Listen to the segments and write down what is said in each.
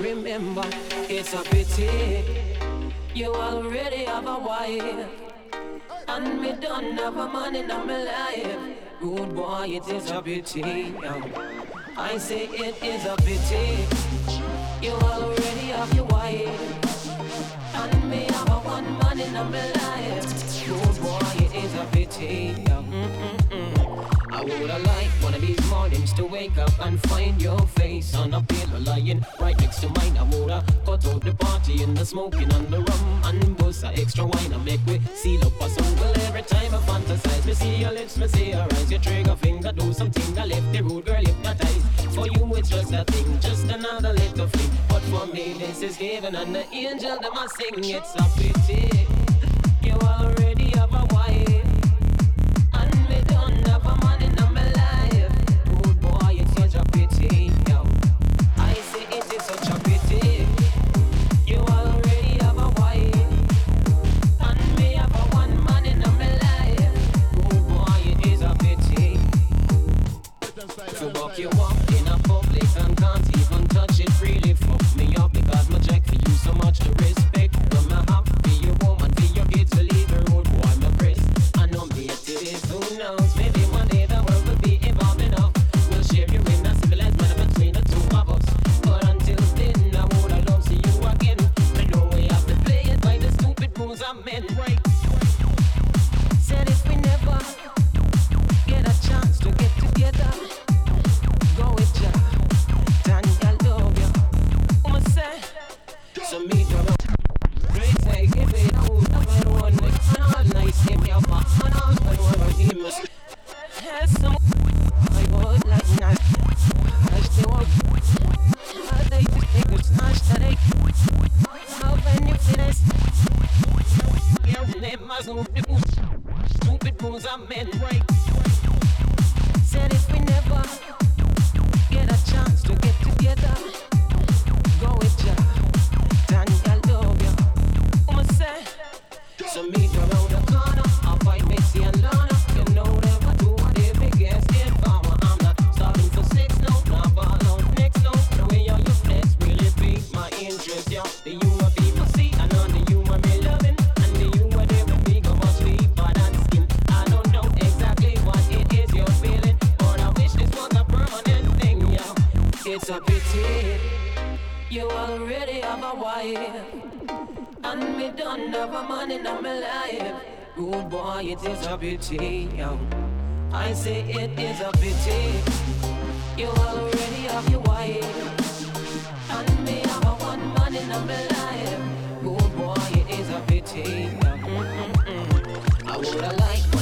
Remember, it's a pity you already have a wife, and me don't have a man in my life. Good boy, it is a pity. I say it is a pity you already have your wife, and me have a one man in my life. Good boy, it is a pity. Mm-mm-mm. I woulda liked mornings to wake up and find your face on a pillow lying right next to mine. I wanna cut out the party and the smoking and the rum and bust a extra wine. I make we seal up a song. Well, every time I fantasize, me see your lips, me see your eyes, your trigger finger do something. I left the road, girl hypnotized. For you, it's just a thing, just another little thing. But for me, this is heaven and the angel that must sing. It's a pity. is a pity. Yo. I say it is a pity. You already have your wife, and me have a one man in my life. Good boy, it is a pity. Yo. Mm -mm -mm. I woulda liked.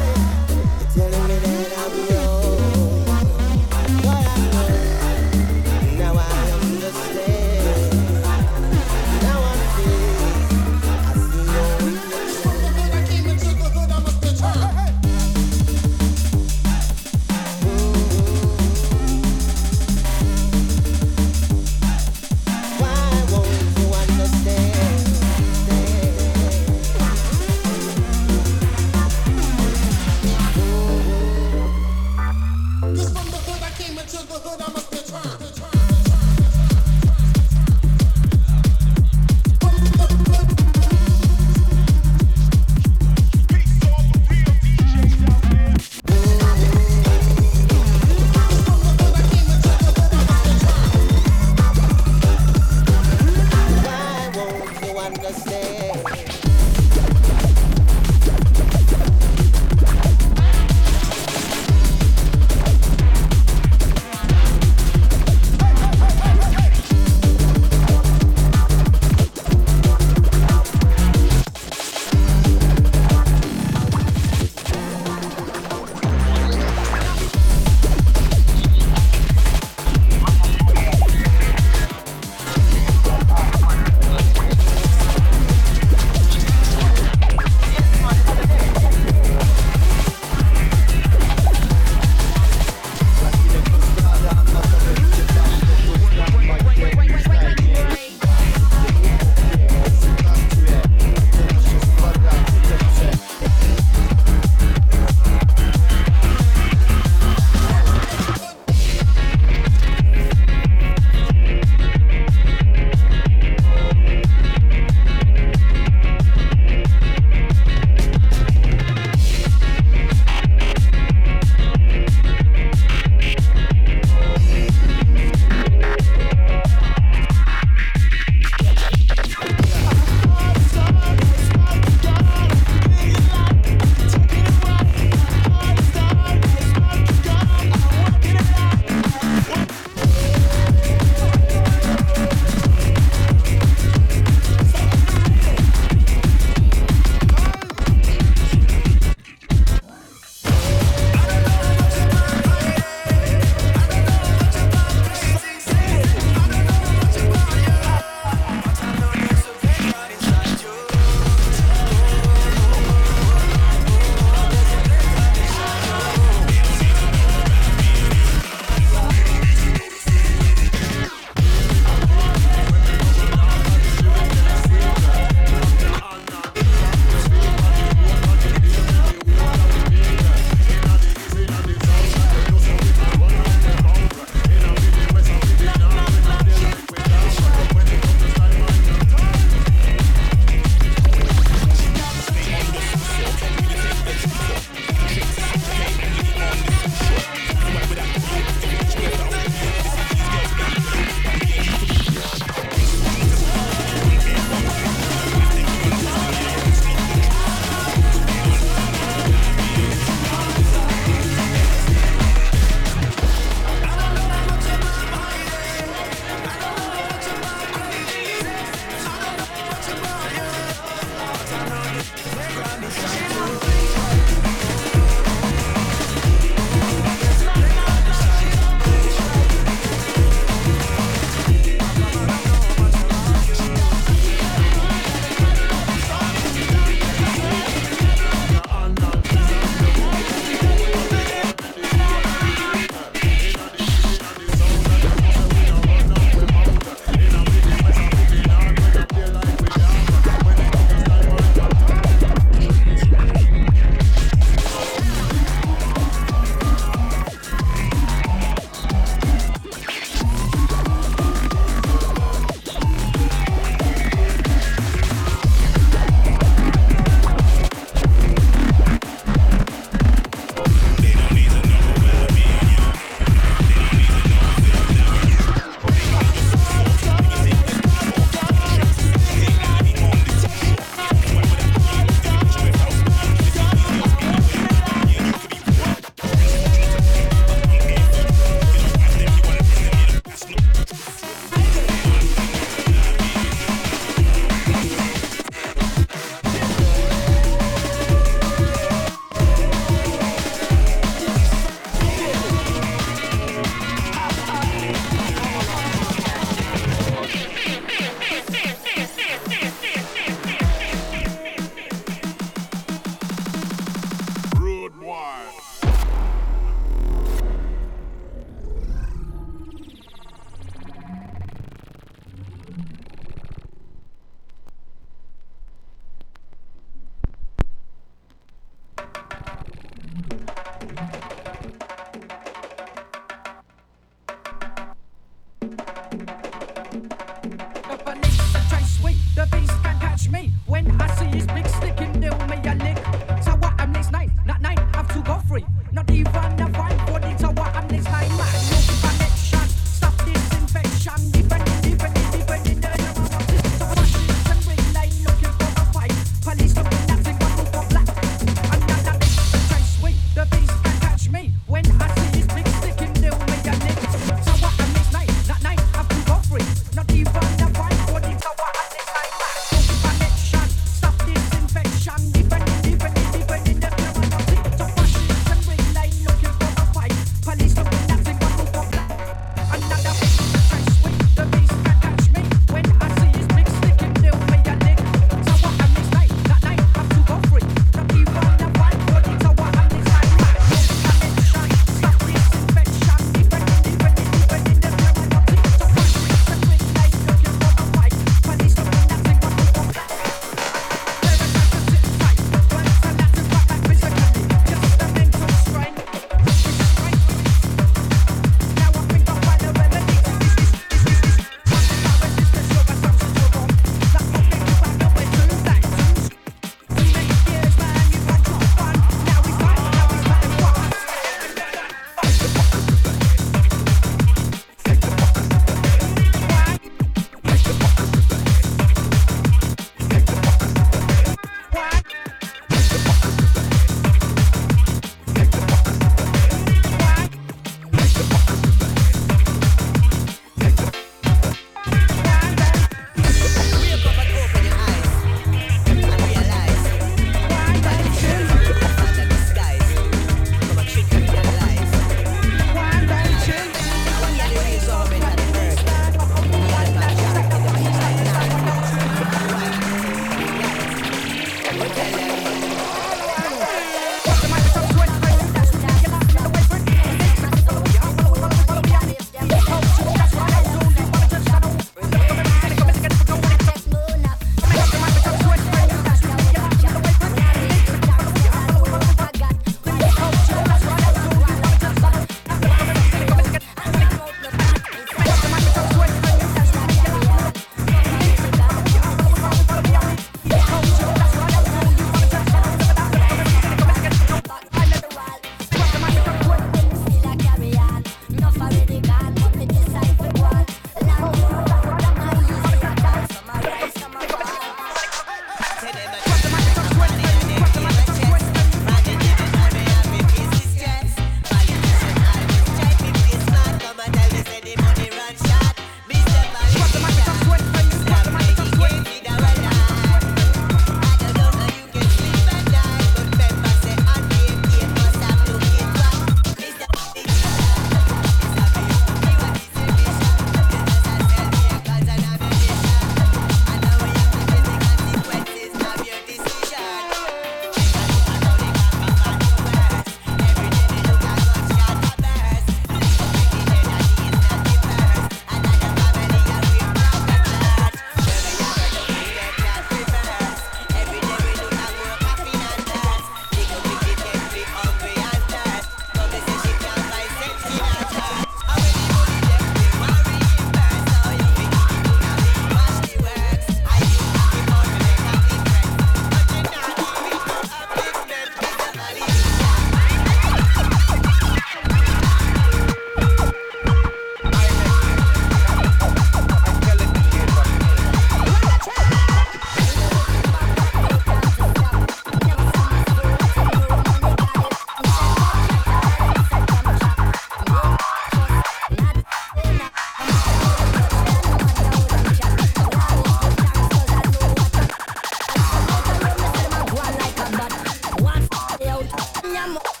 I'm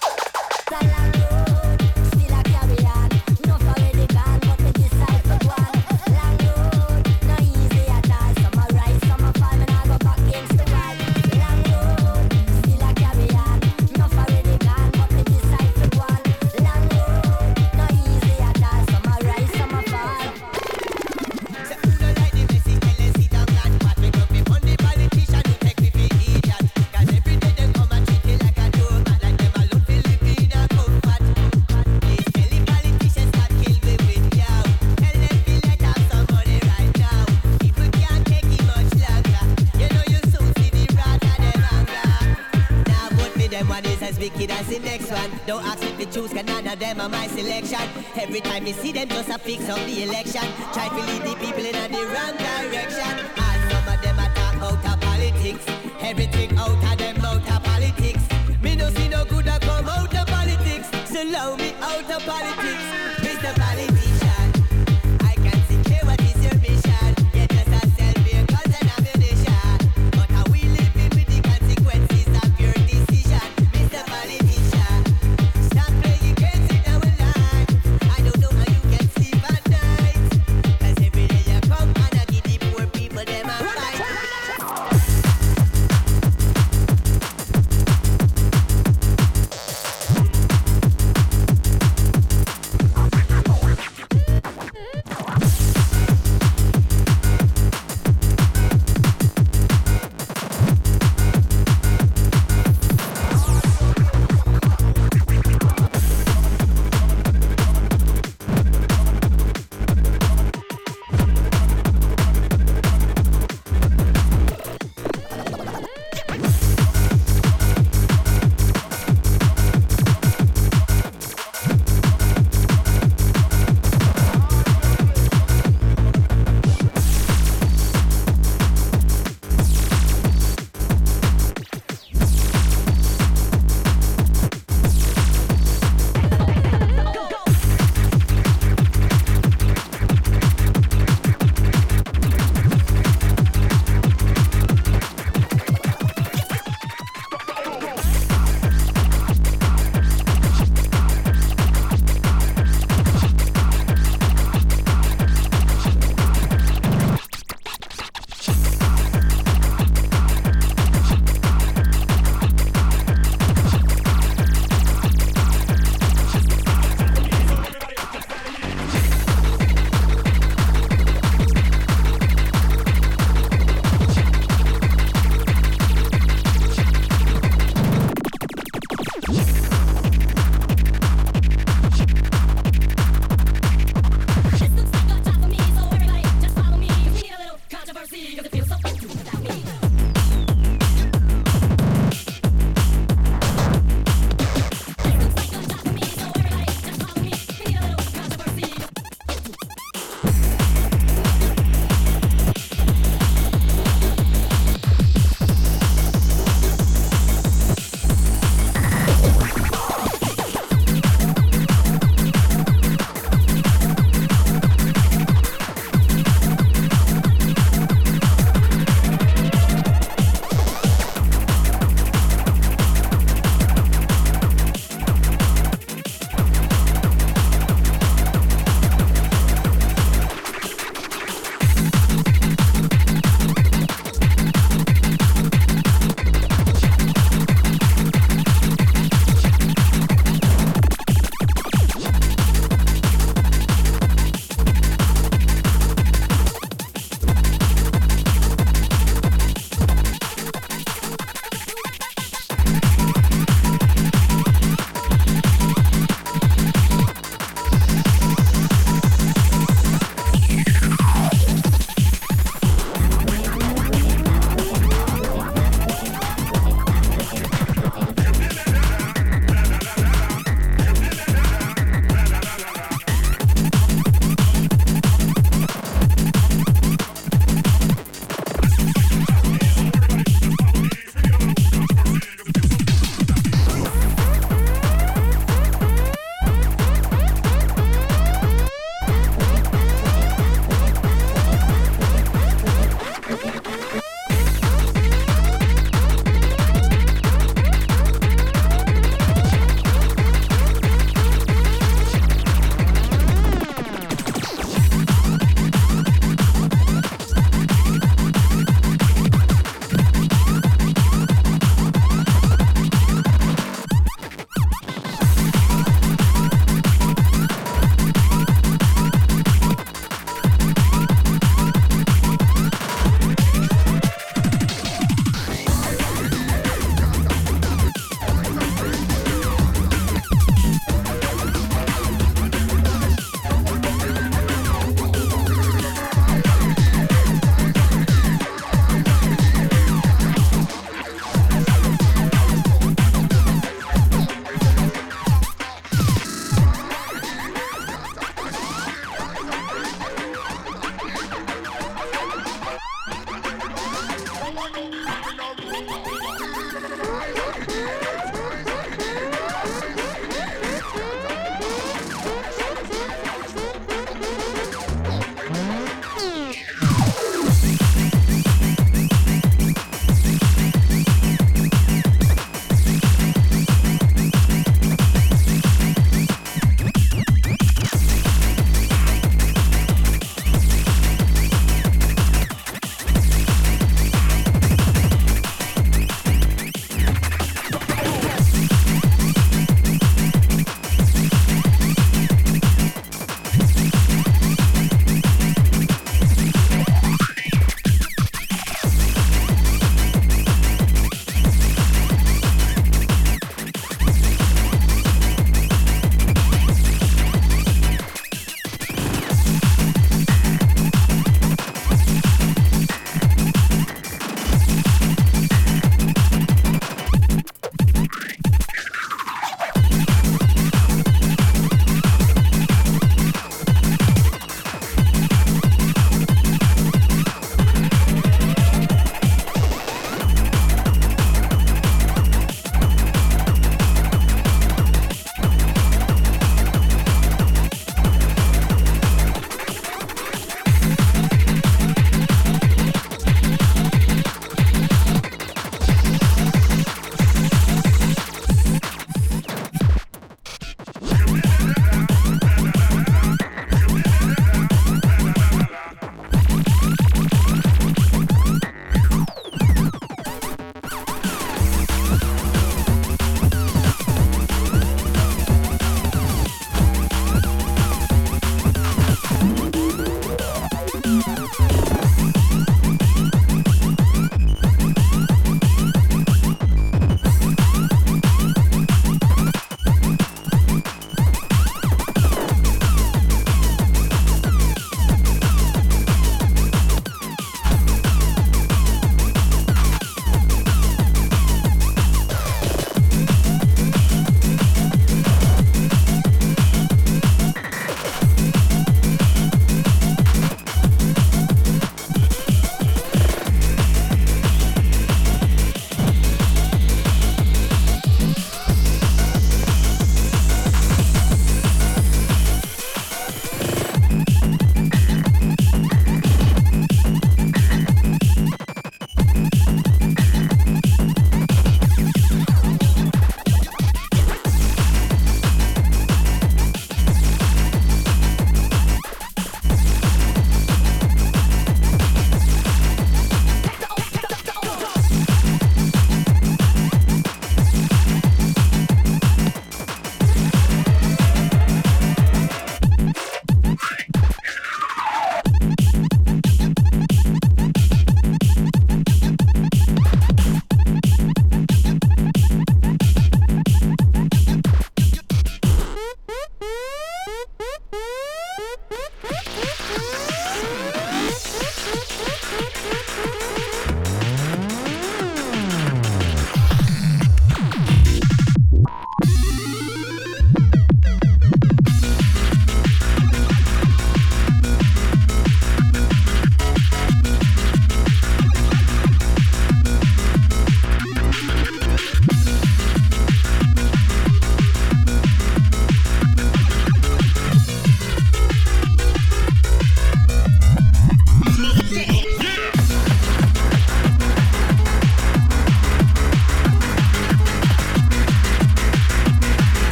choose, cause none of them are my selection. Every time you see them, just a fix up the election. Try to lead the people in the wrong direction. And some of them are talk out of politics. Everything out of them out of politics. Me no see no good come out of politics. So love me out of. Politics.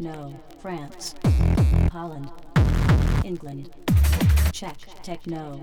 Techno, France, Holland, England, Czech, techno.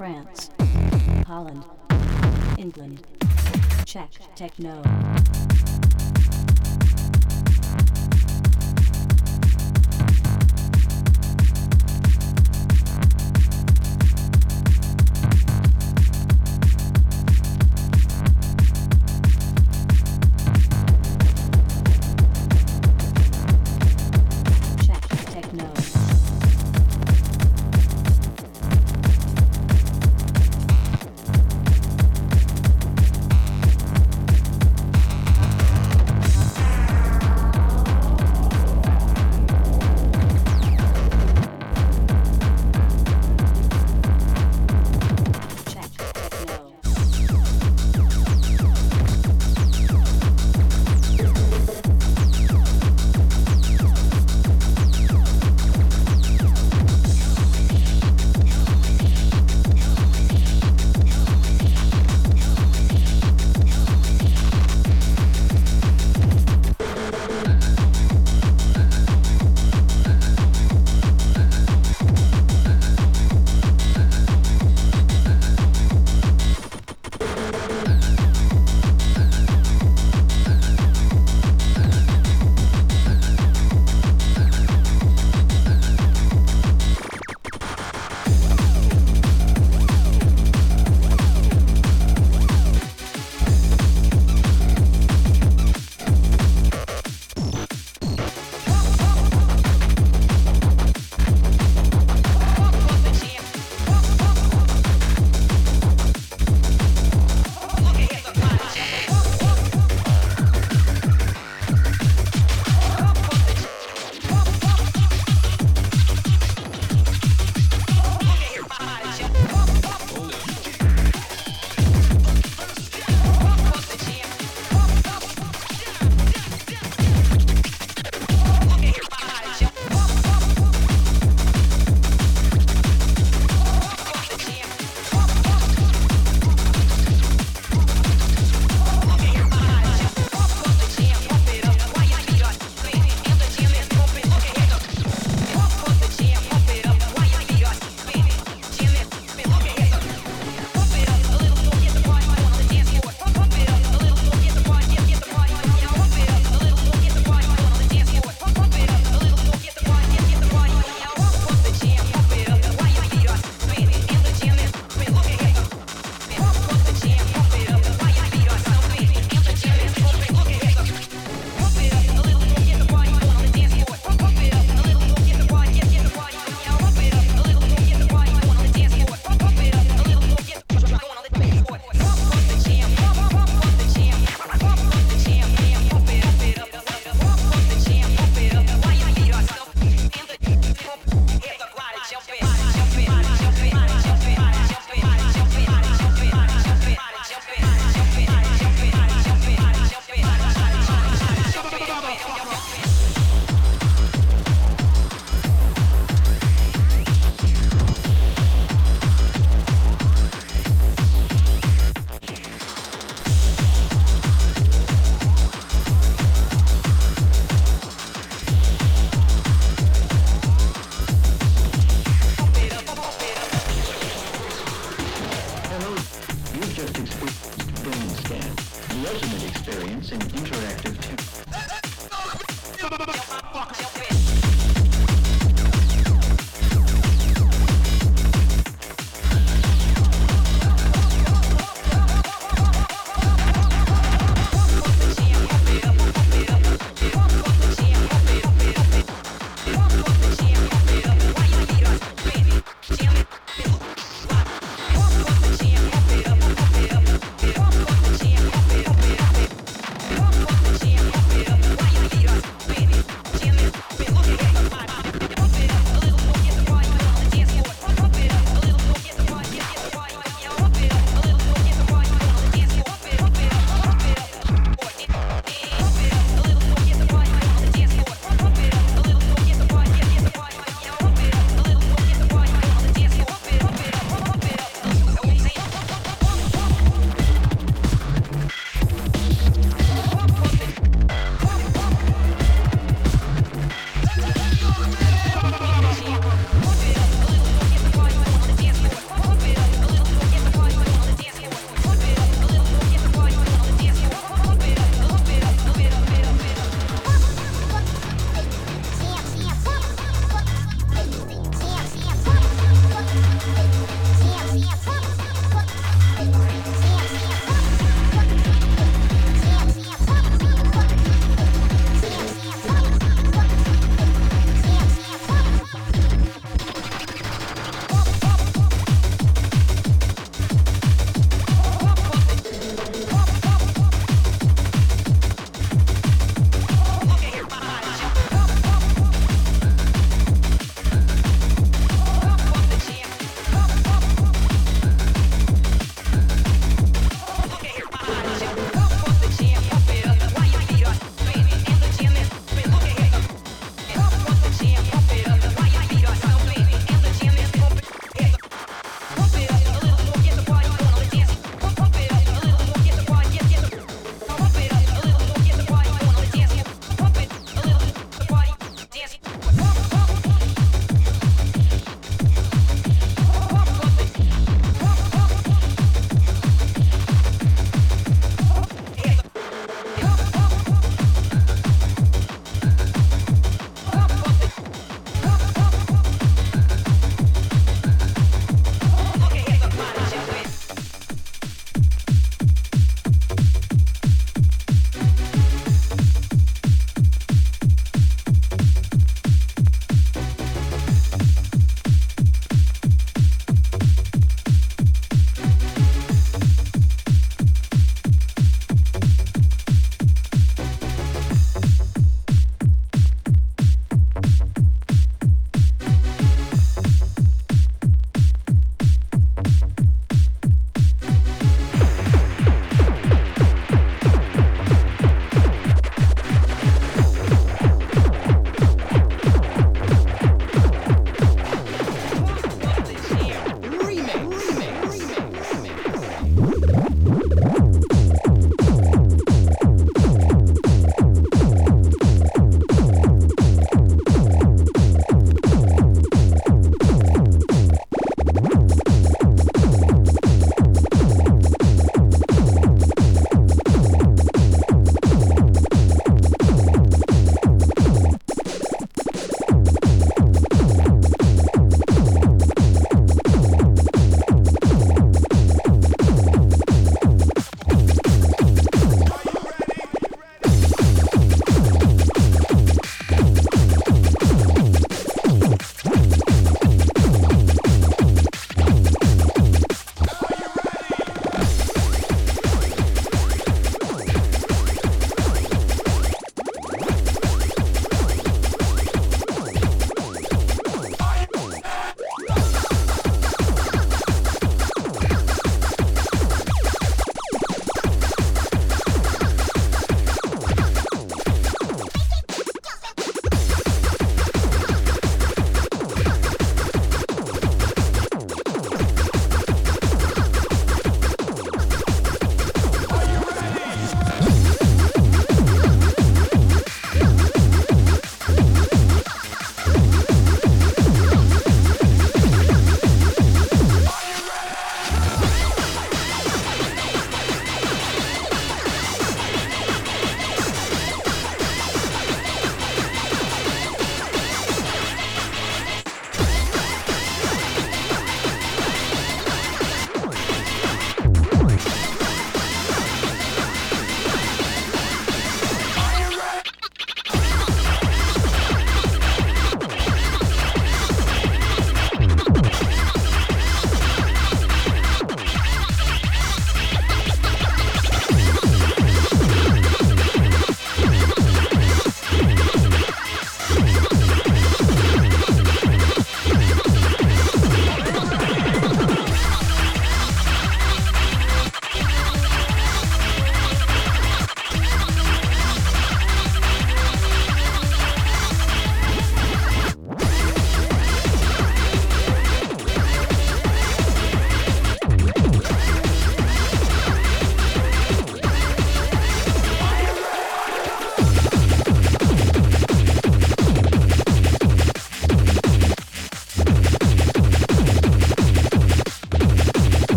France,